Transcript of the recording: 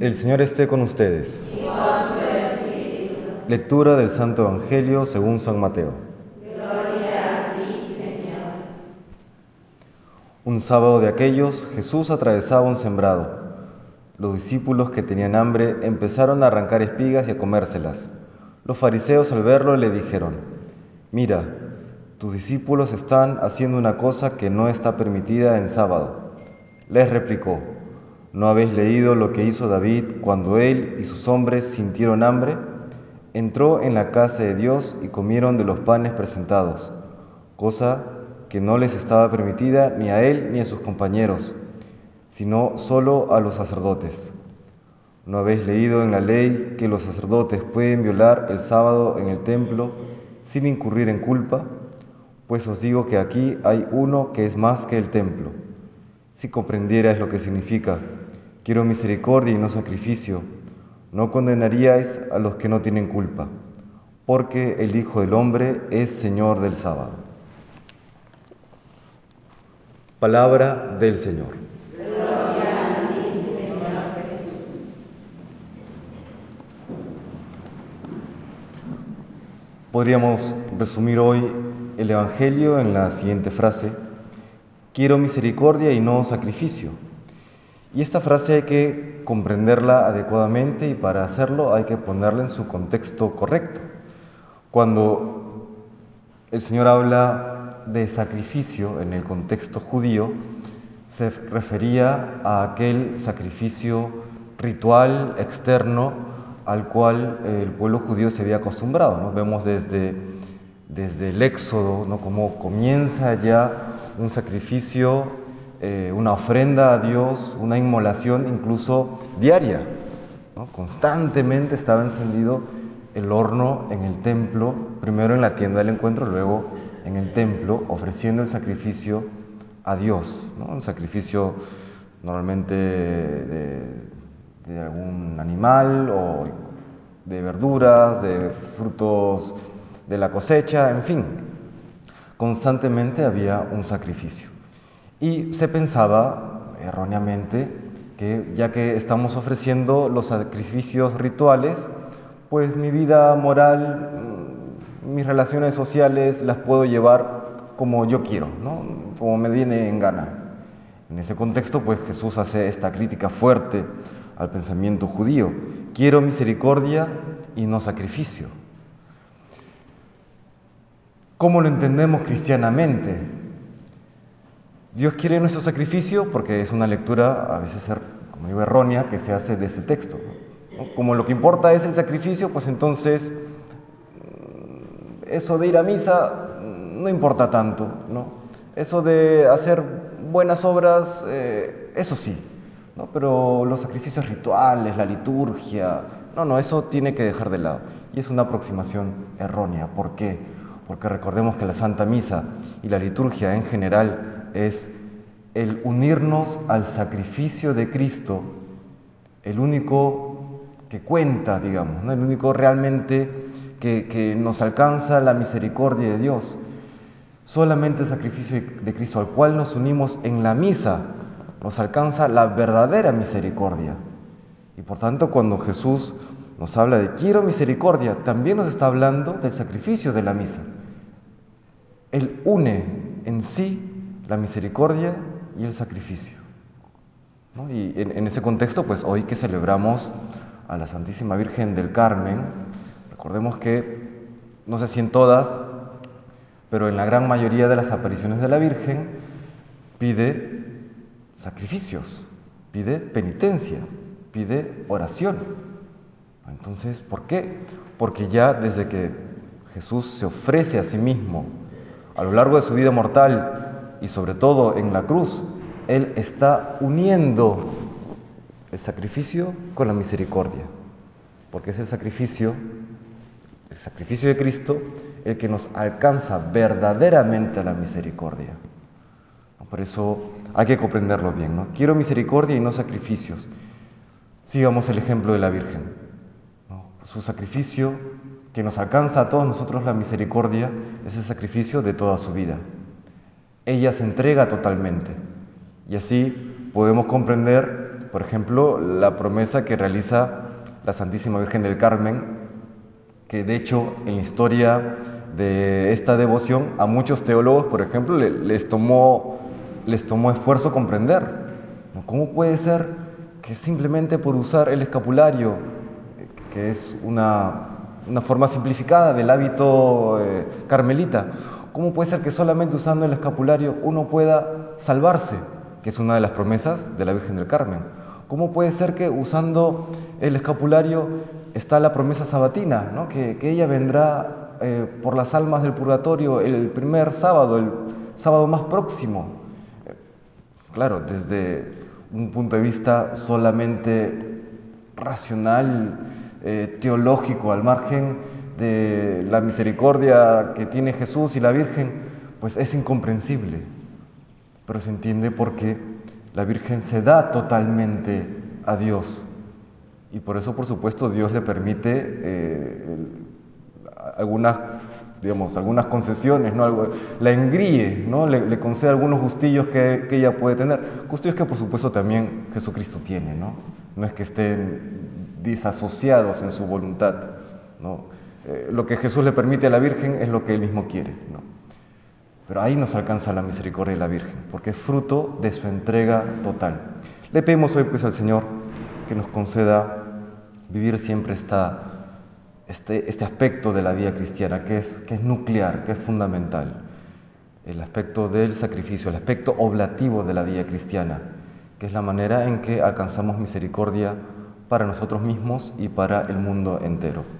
El Señor esté con ustedes. Lectura del Santo Evangelio según San Mateo. Gloria a ti, Señor. Un sábado de aquellos, Jesús atravesaba un sembrado. Los discípulos que tenían hambre empezaron a arrancar espigas y a comérselas. Los fariseos al verlo le dijeron, Mira, tus discípulos están haciendo una cosa que no está permitida en sábado. Les replicó, ¿No habéis leído lo que hizo David cuando él y sus hombres sintieron hambre? Entró en la casa de Dios y comieron de los panes presentados, cosa que no les estaba permitida ni a él ni a sus compañeros, sino solo a los sacerdotes. ¿No habéis leído en la ley que los sacerdotes pueden violar el sábado en el templo sin incurrir en culpa? Pues os digo que aquí hay uno que es más que el templo. Si comprendierais lo que significa, quiero misericordia y no sacrificio, no condenaríais a los que no tienen culpa, porque el Hijo del Hombre es Señor del sábado. Palabra del Señor. Podríamos resumir hoy el Evangelio en la siguiente frase, quiero misericordia y no sacrificio. Y esta frase hay que comprenderla adecuadamente y para hacerlo hay que ponerla en su contexto correcto. Cuando el Señor habla de sacrificio en el contexto judío, se refería a aquel sacrificio ritual externo al cual el pueblo judío se había acostumbrado. ¿no? Vemos desde, desde el Éxodo ¿no? cómo comienza ya un sacrificio, eh, una ofrenda a Dios, una inmolación incluso diaria. Constantemente estaba encendido el horno en el templo, primero en la tienda del encuentro, luego en el templo, ofreciendo el sacrificio a Dios, ¿no? un sacrificio normalmente de, de algún animal o de verduras, de frutos de la cosecha, en fin, constantemente había un sacrificio. Y se pensaba erróneamente que ya que estamos ofreciendo los sacrificios rituales, pues mi vida moral, mis relaciones sociales las puedo llevar como yo quiero, ¿no? como me viene en gana. En ese contexto, pues Jesús hace esta crítica fuerte al pensamiento judío. Quiero misericordia y no sacrificio. ¿Cómo lo entendemos cristianamente? Dios quiere nuestro sacrificio porque es una lectura a veces, como digo, errónea que se hace de ese texto. Como lo que importa es el sacrificio, pues entonces eso de ir a misa no importa tanto, ¿no? Eso de hacer buenas obras, eh, eso sí, ¿no? Pero los sacrificios rituales, la liturgia, no, no, eso tiene que dejar de lado. Y es una aproximación errónea. ¿Por qué? Porque recordemos que la Santa Misa y la liturgia en general es el unirnos al sacrificio de Cristo, el único que cuenta, digamos, ¿no? el único realmente que, que nos alcanza la misericordia de Dios. Solamente el sacrificio de Cristo al cual nos unimos en la misa nos alcanza la verdadera misericordia. Y por tanto, cuando Jesús nos habla de quiero misericordia, también nos está hablando del sacrificio de la misa. Él une en sí la misericordia y el sacrificio. Y en, en, ese contexto, pues hoy que celebramos a la Santísima Virgen del Carmen, recordemos que, no sé si en todas, pero en la gran mayoría de las apariciones de la Virgen, pide sacrificios, pide penitencia, pide oración. Entonces, ¿por qué? Porque ya desde que Jesús se ofrece a sí mismo a lo largo de su vida mortal y sobre todo en la cruz, Él está uniendo el sacrificio con la misericordia, porque es el sacrificio, el sacrificio de Cristo, el que nos alcanza verdaderamente a la misericordia. Por eso hay que comprenderlo bien, ¿no? Quiero misericordia y no sacrificios. Sigamos el ejemplo de la Virgen. Su sacrificio que nos alcanza a todos nosotros la misericordia es el sacrificio de toda su vida. Ella se entrega totalmente. Y así podemos comprender por ejemplo, la promesa que realiza la Santísima Virgen del Carmen, que de hecho en la historia de esta devoción a muchos teólogos, por ejemplo, les tomó, les tomó esfuerzo comprender. ¿Cómo puede ser que simplemente por usar el escapulario, que es una, una forma simplificada del hábito eh, carmelita, ¿cómo puede ser que solamente usando el escapulario uno pueda salvarse? Que es una de las promesas de la Virgen del Carmen. ¿Cómo puede ser que usando el escapulario está la promesa sabatina, ¿no? que, ella vendrá eh, por las almas del purgatorio el primer sábado, el sábado más próximo? Claro, desde un punto de vista solamente racional, eh, teológico, al margen de la misericordia que tiene Jesús y la Virgen, pues es incomprensible. Pero se entiende porque la Virgen se da totalmente a Dios. Y por eso, por supuesto, Dios le permite eh, algunas, digamos, algunas concesiones, ¿no? la engríe, ¿no? le, concede algunos gustillos que, que, ella puede tener. Gustillos que, por supuesto, también Jesucristo tiene. No, no es que estén disasociados en su voluntad. ¿no? Eh, lo que Jesús le permite a la Virgen es lo que él mismo quiere. ¿no? Pero ahí nos alcanza la misericordia de la Virgen, porque es fruto de su entrega total. Le pedimos hoy pues al Señor que nos conceda vivir siempre esta, este, este aspecto de la vida cristiana, que es, que es nuclear, que es fundamental. El aspecto del sacrificio, el aspecto oblativo de la vida cristiana, que es la manera en que alcanzamos misericordia para nosotros mismos y para el mundo entero.